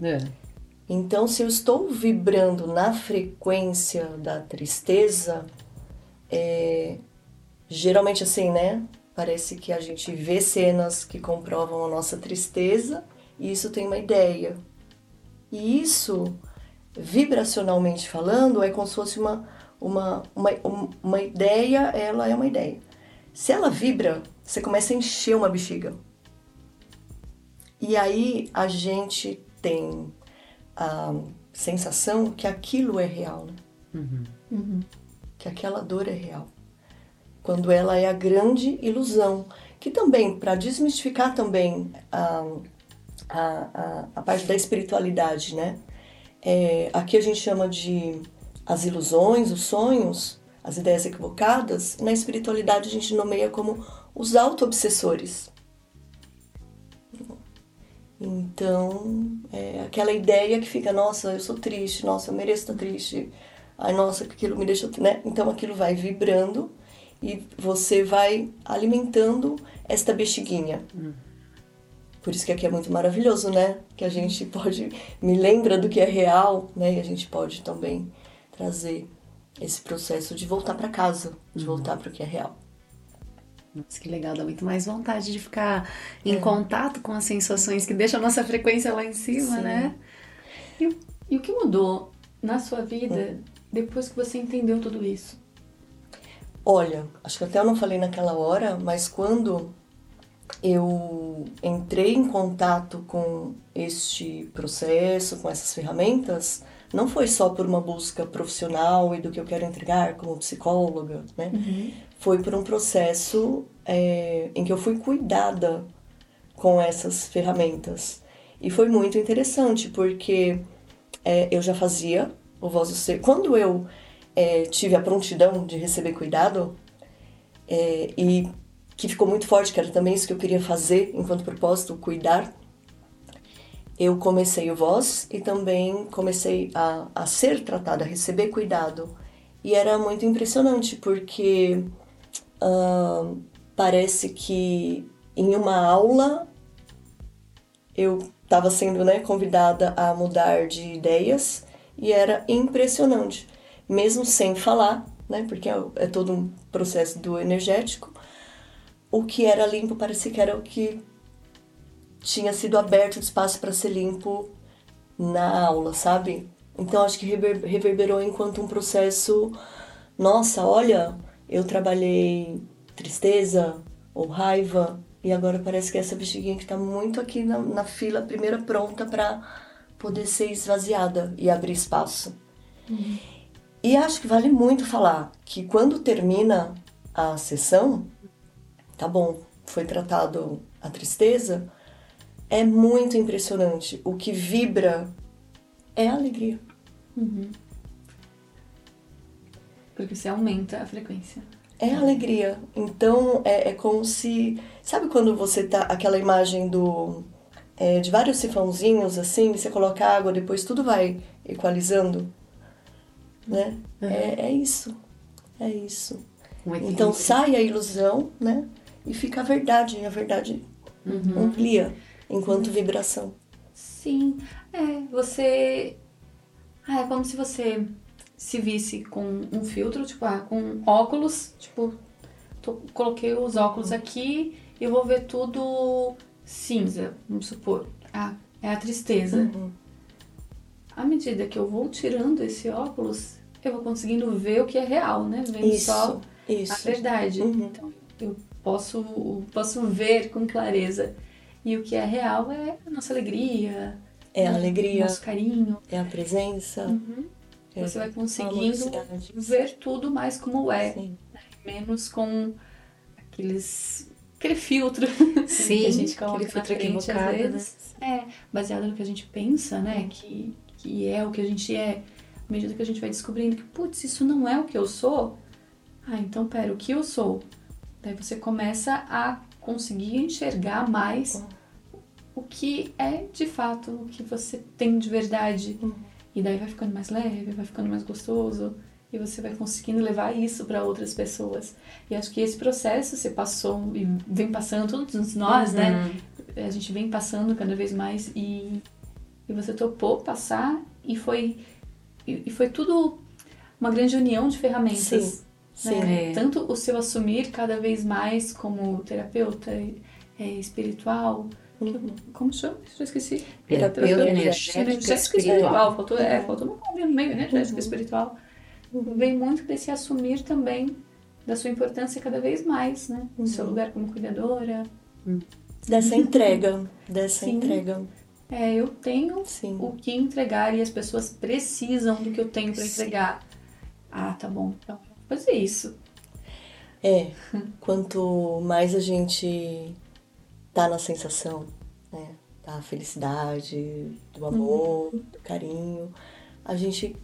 Então, se eu estou vibrando na frequência da tristeza, é, geralmente assim, né? Parece que a gente vê cenas que comprovam a nossa tristeza e isso tem uma ideia. E isso, vibracionalmente falando, é como se fosse uma, uma, uma, um- uma ideia, ela é uma ideia. Se ela vibra, você começa a encher uma bexiga. E aí a gente tem a sensação que aquilo é real, né? Que aquela dor é real. Quando ela é a grande ilusão. Que também, para desmistificar também a, a, a, a parte da espiritualidade, né? É, aqui a gente chama de as ilusões, os sonhos, as ideias equivocadas. Na espiritualidade a gente nomeia como os auto-obsessores. Então, é aquela ideia que fica, nossa, eu sou triste, nossa, eu mereço estar triste. Ai, nossa, aquilo me deixa, né? Então aquilo vai vibrando e você vai alimentando esta bexiguinha. Por isso que aqui é muito maravilhoso, né? Que a gente pode me lembra do que é real, né? E a gente pode também trazer esse processo de voltar para casa, de voltar para o que é real. Nossa, que legal, dá muito mais vontade de ficar em contato com as sensações que deixam a nossa frequência lá em cima, Sim. né? E, e o que mudou na sua vida depois que você entendeu tudo isso? Olha, acho que até eu não falei naquela hora, mas quando eu entrei em contato com este processo, com essas ferramentas, não foi só por uma busca profissional e do que eu quero entregar como psicóloga, né? Uhum. Foi por um processo é, em que eu fui cuidada com essas ferramentas. E foi muito interessante, porque é, eu já fazia o Voz do Ser. Quando eu é, tive a prontidão de receber cuidado, é, e que ficou muito forte, que era também isso que eu queria fazer enquanto propósito, cuidar, eu comecei o Voz e também comecei a, a ser tratada, a receber cuidado. E era muito impressionante, porque uh, parece que em uma aula eu estava sendo né, convidada a mudar de ideias e era impressionante, mesmo sem falar, né, porque é, é todo um processo do energético. O que era limpo parecia que era o que tinha sido aberto espaço para ser limpo na aula, sabe? Então acho que reverberou enquanto um processo. Nossa, olha, eu trabalhei tristeza ou raiva e agora parece que é essa bexiguinha que está muito aqui na, na fila, primeira pronta para poder ser esvaziada e abrir espaço. Uhum. E acho que vale muito falar que quando termina a sessão, tá bom, foi tratado a tristeza, é muito impressionante. O que vibra é a alegria. Uhum. Porque você aumenta a frequência. É alegria. Então é, é como se. Sabe quando você tá. aquela imagem do. É, de vários sifãozinhos assim, você coloca água, depois tudo vai equalizando? Né? Uhum. É, é isso. É isso. então sai a ilusão, né? E fica a verdade. A verdade uhum. amplia enquanto uhum. vibração. Sim. É, você. Ah, é como se você se visse com um filtro, tipo, ah, com óculos, tipo, tô, coloquei os óculos aqui e vou ver tudo cinza, vamos supor. Ah, é a tristeza. Uhum. À medida que eu vou tirando esse óculos, eu vou conseguindo ver o que é real, né? Vendo isso, só isso. a verdade. Uhum. Então, eu posso, posso ver com clareza. E o que é real é a nossa alegria. É a alegria. Nosso carinho. É a presença. Uhum. Você vai conseguindo ver tudo mais como é, Sim. menos com aqueles aquele filtro Sim, que a gente coloca aquele filtro frente, equivocado, às vezes. Né? É, baseado no que a gente pensa, né? Que, que é o que a gente é. À medida que a gente vai descobrindo que, putz, isso não é o que eu sou. Ah, então pera, o que eu sou? Daí você começa a conseguir enxergar mais o que é de fato, o que você tem de verdade. Uhum. E daí vai ficando mais leve, vai ficando mais gostoso e você vai conseguindo levar isso para outras pessoas. E acho que esse processo você passou e vem passando, todos nós, né? uhum. né? A gente vem passando cada vez mais e, e você topou passar e foi, e, e foi tudo uma grande união de ferramentas. Sim. Né? Sim. É. Tanto o seu assumir cada vez mais como terapeuta é, espiritual, Uhum. Como chama? Já esqueci. Terapeuta energética, energética espiritual. espiritual. Faltou, é, faltou um nome no meio, energética uhum. espiritual. Uhum. Vem muito desse assumir também da sua importância cada vez mais, né? No seu uhum. lugar como cuidadora. Uhum. Dessa entrega. Dessa Sim. entrega. É, eu tenho Sim. o que entregar e as pessoas precisam do que eu tenho para entregar. Ah, tá bom. Então, vou fazer isso. É, quanto mais a gente tá na sensação, né? Da felicidade, do amor, uhum. do carinho. A gente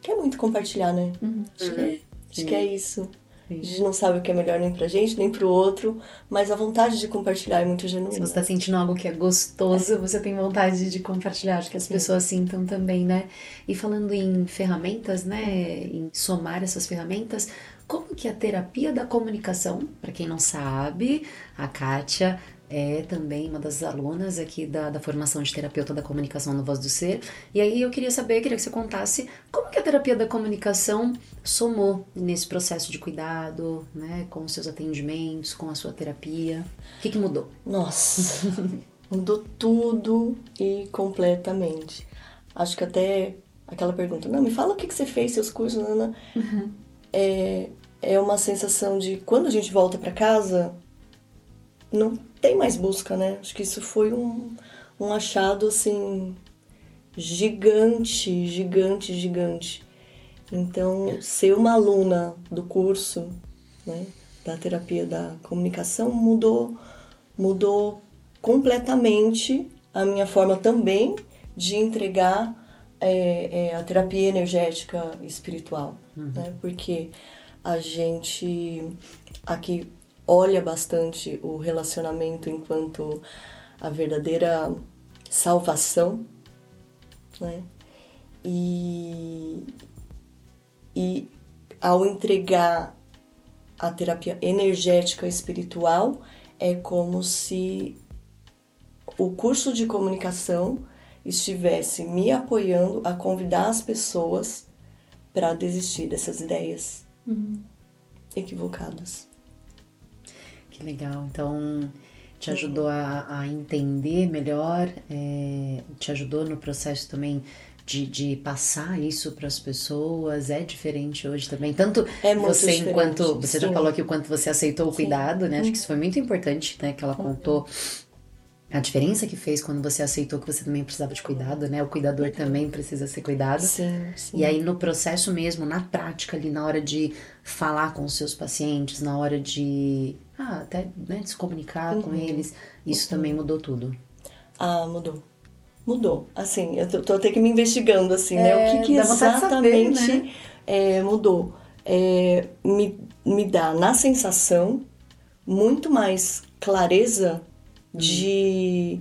quer muito compartilhar, né? Uhum. Acho, que é, acho que é isso. A gente não sabe o que é melhor nem pra gente, nem pro outro, mas a vontade de compartilhar é muito genuína. Se você tá sentindo algo que é gostoso, é. você tem vontade de compartilhar. Acho que as Sim. pessoas sintam também, né? E falando em ferramentas, né? Em somar essas ferramentas, como que a terapia da comunicação, para quem não sabe, a Kátia é também uma das alunas aqui da, da formação de terapeuta da comunicação no Voz do Ser. E aí eu queria saber, queria que você contasse como que a terapia da comunicação somou nesse processo de cuidado, né, com os seus atendimentos, com a sua terapia. O que, que mudou? Nossa, mudou tudo e completamente. Acho que até aquela pergunta, não, me fala o que, que você fez, seus cursos, Ana. Uhum. É, é uma sensação de quando a gente volta para casa, não tem mais busca, né? Acho que isso foi um, um achado assim gigante, gigante, gigante. Então, ser uma aluna do curso, né, da terapia da comunicação mudou mudou completamente a minha forma também de entregar é, é, a terapia energética espiritual, uhum. né? Porque a gente aqui olha bastante o relacionamento enquanto a verdadeira salvação, né? E, e ao entregar a terapia energética espiritual, é como se o curso de comunicação estivesse me apoiando a convidar as pessoas para desistir dessas ideias uhum. equivocadas. Que legal. Então, te ajudou a, a entender melhor, é, te ajudou no processo também de, de passar isso para as pessoas é diferente hoje também. Tanto é você, diferente. enquanto. Você Sim. já falou aqui o quanto você aceitou o Sim. cuidado, né? Acho que isso foi muito importante, né? Que ela contou a diferença que fez quando você aceitou que você também precisava de cuidado, né? O cuidador também precisa ser cuidado. Sim, sim. E aí no processo mesmo, na prática ali, na hora de falar com os seus pacientes, na hora de ah, até né, de se comunicar uhum. com eles, isso uhum. também mudou tudo. Ah, mudou. Mudou. Assim, eu tô, tô até que me investigando, assim, é, né? O que, é, que exatamente saber, né? é, mudou? É, me, me dá na sensação muito mais clareza de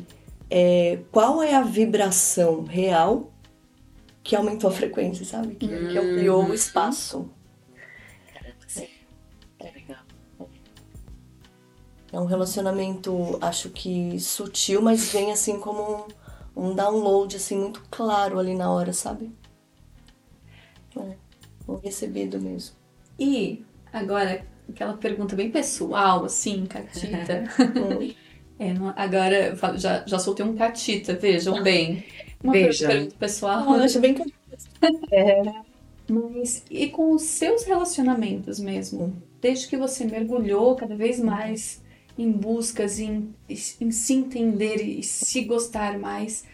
é, qual é a vibração real que aumentou a frequência, sabe? Que, que ampliou o uhum. espaço. É. É um relacionamento, acho que sutil, mas vem assim como um, um download assim muito claro ali na hora, sabe? É, um recebido mesmo. E agora, aquela pergunta bem pessoal, assim, Catita. É, agora já, já soltei um catita, vejam bem. Uma Veja. pergunta pessoal. Oh, acho bem é. Mas e com os seus relacionamentos mesmo? Desde que você mergulhou cada vez mais em buscas, em, em se entender e se gostar mais,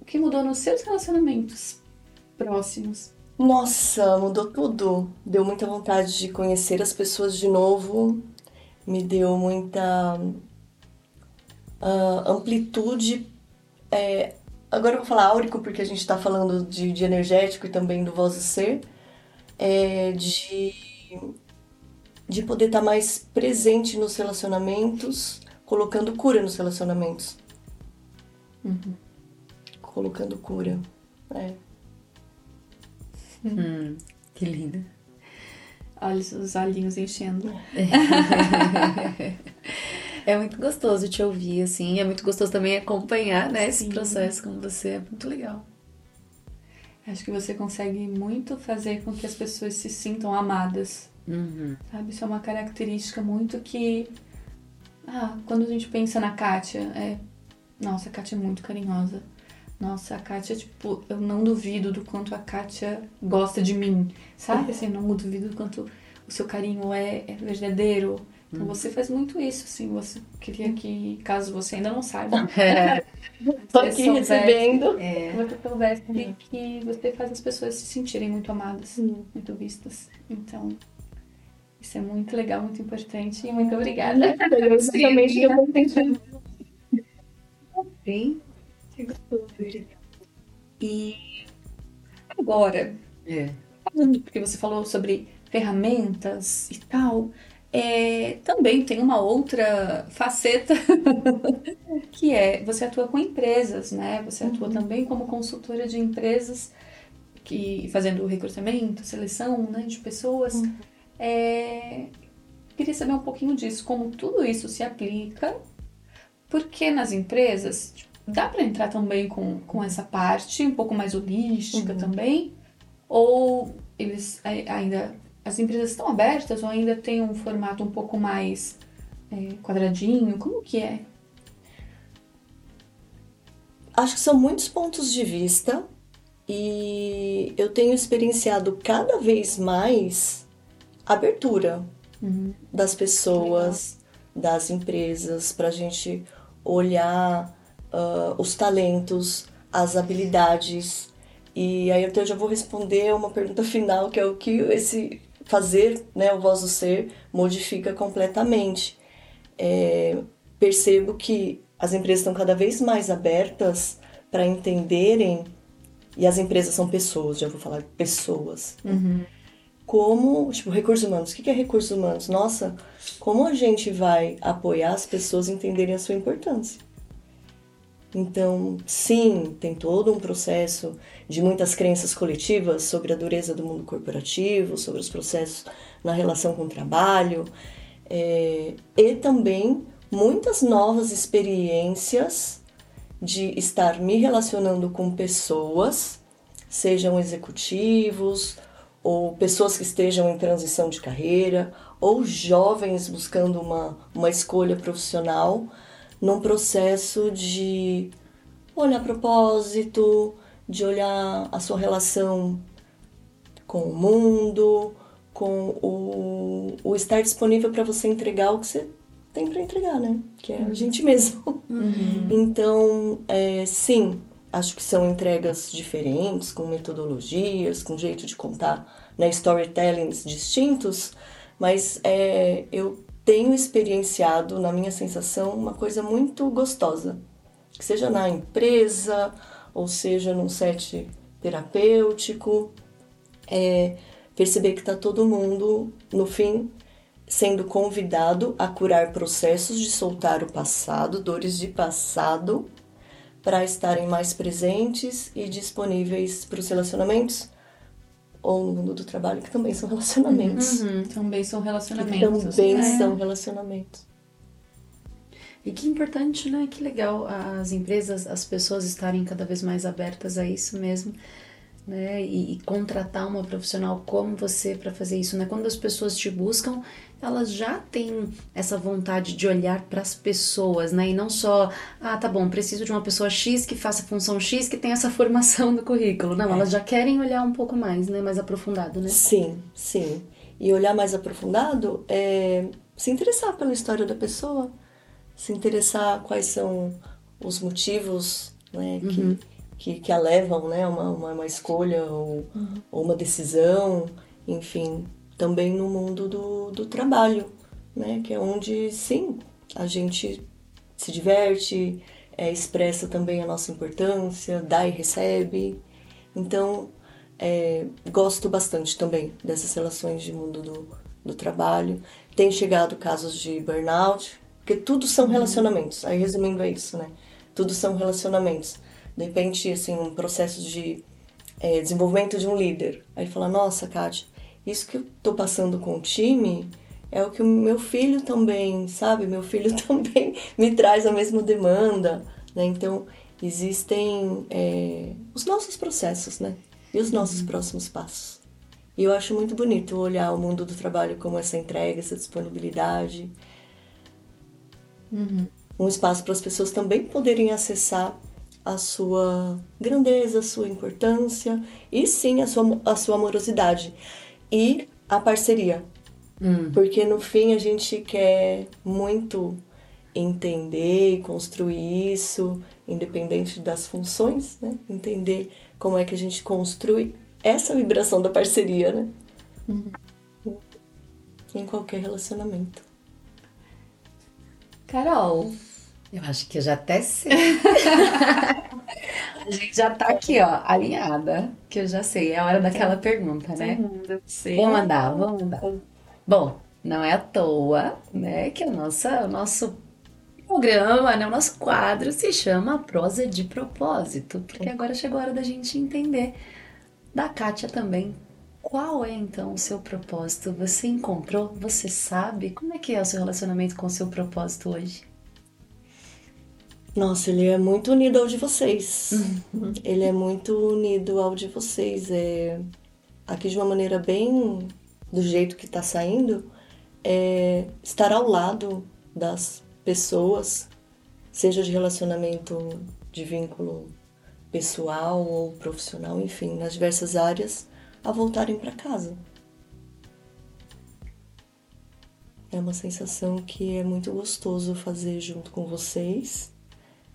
o que mudou nos seus relacionamentos próximos? Nossa, mudou tudo. Deu muita vontade de conhecer as pessoas de novo. Me deu muita uh, amplitude. É, agora eu vou falar áurico porque a gente está falando de, de, energético e também do voz e ser. É, de, de poder estar tá mais presente nos relacionamentos, colocando cura nos relacionamentos. Uhum. Colocando cura. É. Hum, que lindo. Olha os olhinhos enchendo. É muito gostoso te ouvir, assim. É muito gostoso também acompanhar, né, esse processo com você. É muito legal. Acho que você consegue muito fazer com que as pessoas se sintam amadas. Uhum. Sabe? Isso é uma característica muito que. Ah, quando a gente pensa na Kátia, é. Nossa, a Kátia é muito carinhosa. Nossa, a Kátia, tipo, eu não duvido do quanto a Kátia gosta de mim. Sabe? Assim, eu não duvido do quanto o seu carinho é, é verdadeiro então você faz muito isso, assim, você queria que, caso você ainda não saiba, é. Tô aqui soubesse, recebendo. É. Você soubesse é. que você faz as pessoas se sentirem muito amadas, hum. muito vistas. Então, isso é muito legal, muito importante e muito obrigada. Eu exatamente eu pensando. Sim. Que gostoso. E agora, é. porque você falou sobre ferramentas e tal, é, também tem uma outra faceta que é você atua com empresas, né? Você atua uhum. também como consultora de empresas que fazendo recrutamento, seleção, né, de pessoas. Uhum. É, queria saber um pouquinho disso, como tudo isso se aplica, porque nas empresas tipo, dá para entrar também com, com essa parte um pouco mais holística uhum. também, ou eles ainda as empresas estão abertas ou ainda tem um formato um pouco mais é, quadradinho? Como que é? Acho que são muitos pontos de vista e eu tenho experienciado cada vez mais abertura uhum. das pessoas, Legal. das empresas, para a gente olhar uh, os talentos, as habilidades. E aí eu já vou responder uma pergunta final, que é o que esse fazer, né, o Voz do Ser, modifica completamente. É, percebo que as empresas estão cada vez mais abertas para entenderem, e as empresas são pessoas, já vou falar pessoas. Uhum. Como, tipo, recursos humanos. O que é recursos humanos? Nossa, como a gente vai apoiar as pessoas a entenderem a sua importância? Então, sim, tem todo um processo de muitas crenças coletivas sobre a dureza do mundo corporativo, sobre os processos na relação com o trabalho, é, e também muitas novas experiências de estar me relacionando com pessoas, sejam executivos ou pessoas que estejam em transição de carreira ou jovens buscando uma, uma escolha profissional num processo de olhar propósito, de olhar a sua relação com o mundo, com o, o estar disponível para você entregar o que você tem para entregar, né? Que é a gente mesmo. Uhum. Então, é, sim, acho que são entregas diferentes, com metodologias, com jeito de contar, né, storytellings distintos, mas é, eu tenho experienciado, na minha sensação, uma coisa muito gostosa. Que seja na empresa, ou seja num set terapêutico, é perceber que está todo mundo, no fim, sendo convidado a curar processos de soltar o passado, dores de passado, para estarem mais presentes e disponíveis para os relacionamentos ou no mundo do trabalho, que também são relacionamentos. Uhum, também são relacionamentos. Que também é. são relacionamentos. E que importante, né? Que legal as empresas, as pessoas estarem cada vez mais abertas a isso mesmo né? E, e, contratar uma profissional como você para fazer isso, né? Quando as pessoas te buscam, elas já têm essa vontade de olhar para as pessoas, né? E não só, ah, tá bom, preciso de uma pessoa X que faça função X que tem essa formação no currículo. Não, é. elas já querem olhar um pouco mais, né? Mais aprofundado, né? Sim, sim. E olhar mais aprofundado é se interessar pela história da pessoa, se interessar quais são os motivos, né? Que, uhum que, que a levam né, uma, uma, uma escolha ou, uhum. ou, uma decisão, enfim, também no mundo do, do trabalho, né, que é onde, sim, a gente se diverte, é, expressa também a nossa importância, dá e recebe. Então, é, gosto bastante também dessas relações de mundo do, do trabalho. Tem chegado casos de burnout, porque tudo são uhum. relacionamentos. Aí, resumindo, é isso, né? Tudo são relacionamentos de repente, assim, um processo de é, desenvolvimento de um líder. Aí fala, nossa, Kátia, isso que eu tô passando com o time é o que o meu filho também, sabe? Meu filho também me traz a mesma demanda, né? Então, existem é, os nossos processos, né? E os nossos uhum. próximos passos. E eu acho muito bonito olhar o mundo do trabalho como essa entrega, essa disponibilidade. Uhum. Um espaço para as pessoas também poderem acessar a sua grandeza, a sua importância e sim a sua, a sua amorosidade e a parceria. Hum. Porque no fim a gente quer muito entender e construir isso, independente das funções, né? Entender como é que a gente construi essa vibração da parceria, né? Uhum. Em qualquer relacionamento. Carol, eu acho que eu já até sei. a gente já tá aqui, ó, alinhada, que eu já sei. É a hora daquela pergunta, né? Sim. Vamos mandar, vamos mandar. Bom, não é à toa, né, que o nosso, o nosso programa, né, o nosso quadro se chama Prosa de Propósito, porque agora chegou a hora da gente entender da Kátia também. Qual é então o seu propósito? Você encontrou? Você sabe? Como é que é o seu relacionamento com o seu propósito hoje? Nossa, ele é muito unido ao de vocês. Uhum. Ele é muito unido ao de vocês. É... Aqui de uma maneira bem do jeito que está saindo, é estar ao lado das pessoas, seja de relacionamento de vínculo pessoal ou profissional, enfim, nas diversas áreas, a voltarem para casa. É uma sensação que é muito gostoso fazer junto com vocês,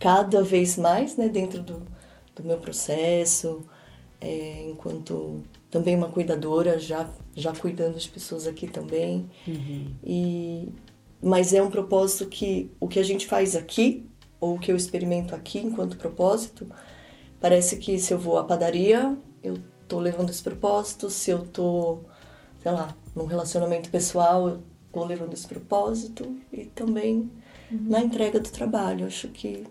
cada vez mais, né, dentro do, do meu processo, é, enquanto também uma cuidadora, já, já cuidando de pessoas aqui também. Uhum. E, mas é um propósito que o que a gente faz aqui, ou o que eu experimento aqui enquanto propósito, parece que se eu vou à padaria, eu tô levando esse propósito, se eu tô, sei lá, num relacionamento pessoal, eu tô levando esse propósito e também uhum. na entrega do trabalho. Acho que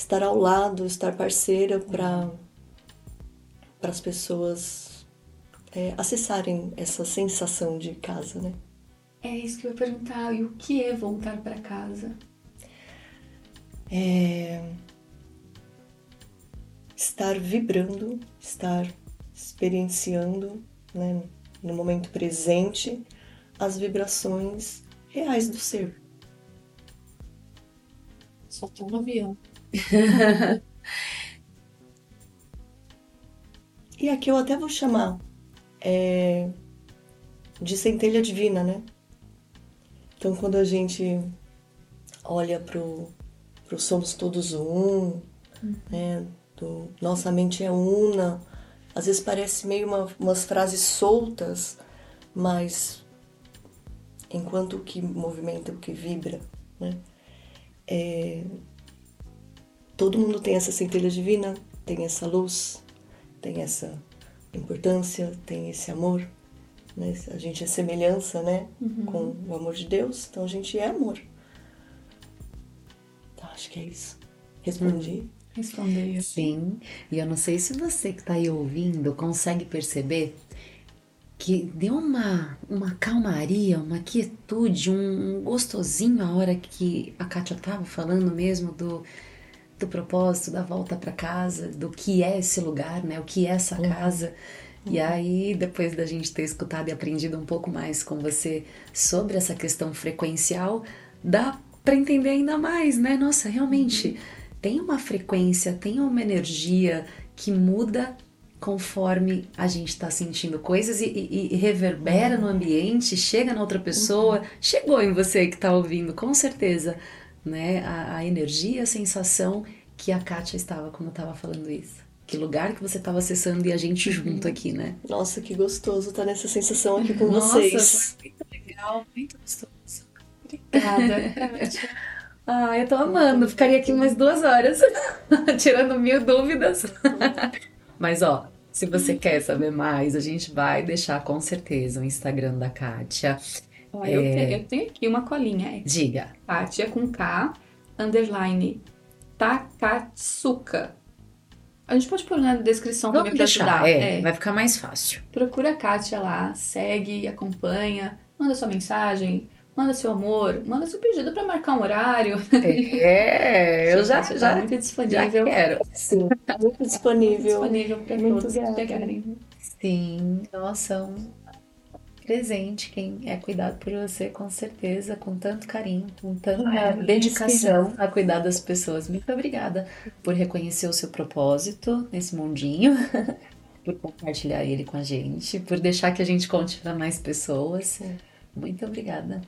estar ao lado, estar parceira para para as pessoas é, acessarem essa sensação de casa, né? É isso que eu ia perguntar. E o que é voltar para casa? É estar vibrando, estar experienciando, né, no momento presente, as vibrações reais do ser. Só tô no avião. e aqui eu até vou chamar é, de centelha divina, né? Então, quando a gente olha pro, pro Somos Todos Um, uhum. né? Do, nossa mente é una, às vezes parece meio uma, umas frases soltas, mas enquanto o que movimenta, o que vibra, né? É, todo mundo tem essa centelha divina, tem essa luz, tem essa importância, tem esse amor. Né? A gente é semelhança, né? Uhum. Com o amor de Deus, então a gente é amor. Tá, acho que é isso. Respondi. Uhum. Respondeu. Sim. E eu não sei se você que está aí ouvindo consegue perceber que deu uma, uma calmaria, uma quietude, um, um gostosinho a hora que a Kátia estava falando mesmo do, do propósito, da volta para casa, do que é esse lugar, né? O que é essa uhum. casa. E aí, depois da gente ter escutado e aprendido um pouco mais com você sobre essa questão frequencial, dá para entender ainda mais, né? Nossa, realmente uhum. tem uma frequência, tem uma energia que muda conforme a gente está sentindo coisas e, e, e reverbera uhum. no ambiente, chega na outra pessoa, uhum. chegou em você que está ouvindo, com certeza, né? A, a energia, a sensação que a Kátia estava quando estava falando isso que lugar que você estava acessando e a gente uhum. junto aqui, né? Nossa, que gostoso estar tá nessa sensação aqui com Nossa, vocês. Foi muito legal, muito gostoso. Obrigada. ah, eu tô amando. Ficaria aqui mais duas horas, tirando mil dúvidas. Mas ó, se você quer saber mais, a gente vai deixar com certeza o Instagram da Kátia. Ó, é... eu, tenho, eu, tenho, aqui uma colinha. Diga. Kátia com K, underline, Takatsuka. A gente pode pôr na descrição Vamos também pra deixar, ajudar. É, é, vai ficar mais fácil. Procura a Kátia lá, segue, acompanha, manda sua mensagem, manda seu amor, manda seu pedido para marcar um horário. É, eu já, já, já muito disponível. Já quero. Sim, tá muito disponível. Disponível para todos pegarem. Sim, nossa, um presente quem é cuidado por você, com certeza, com tanto carinho, com tanta dedicação a cuidar das pessoas. Muito obrigada por reconhecer o seu propósito nesse mundinho, por compartilhar ele com a gente, por deixar que a gente conte para mais pessoas. Muito obrigada.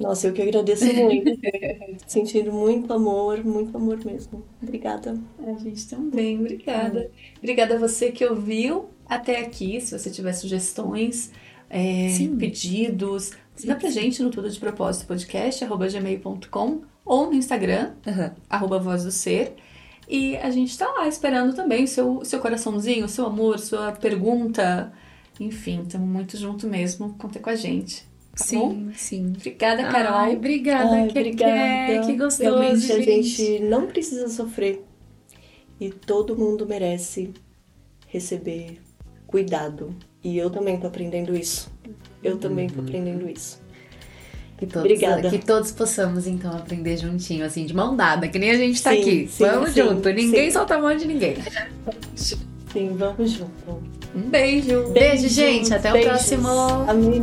Nossa, eu que agradeço muito. Sentindo muito amor, muito amor mesmo. Obrigada. A gente também, obrigada. Obrigada a você que ouviu até aqui. Se você tiver sugestões, é, pedidos, dá pra gente no Tudo de Propósito Podcast, arroba gmail.com ou no Instagram, uhum. arroba Voz do Ser. E a gente tá lá esperando também o seu, seu coraçãozinho, o seu amor, sua pergunta. Enfim, estamos muito junto mesmo. Conta com a gente. Tá sim, bom? sim. Obrigada, Carol. Ai, obrigada, Ai, que, obrigada. Que, gostoso, Realmente gente. a gente não precisa sofrer. E todo mundo merece receber cuidado. E eu também tô aprendendo isso. Eu também tô uhum. aprendendo isso. Que todos, Obrigada. Que todos possamos, então, aprender juntinho, assim, de mão dada, que nem a gente tá sim, aqui. Sim, vamos sim, junto, ninguém solta a mão de ninguém. Sim, vamos junto. Um beijo. Beijo, gente. Até Beijos. o próximo. Amém.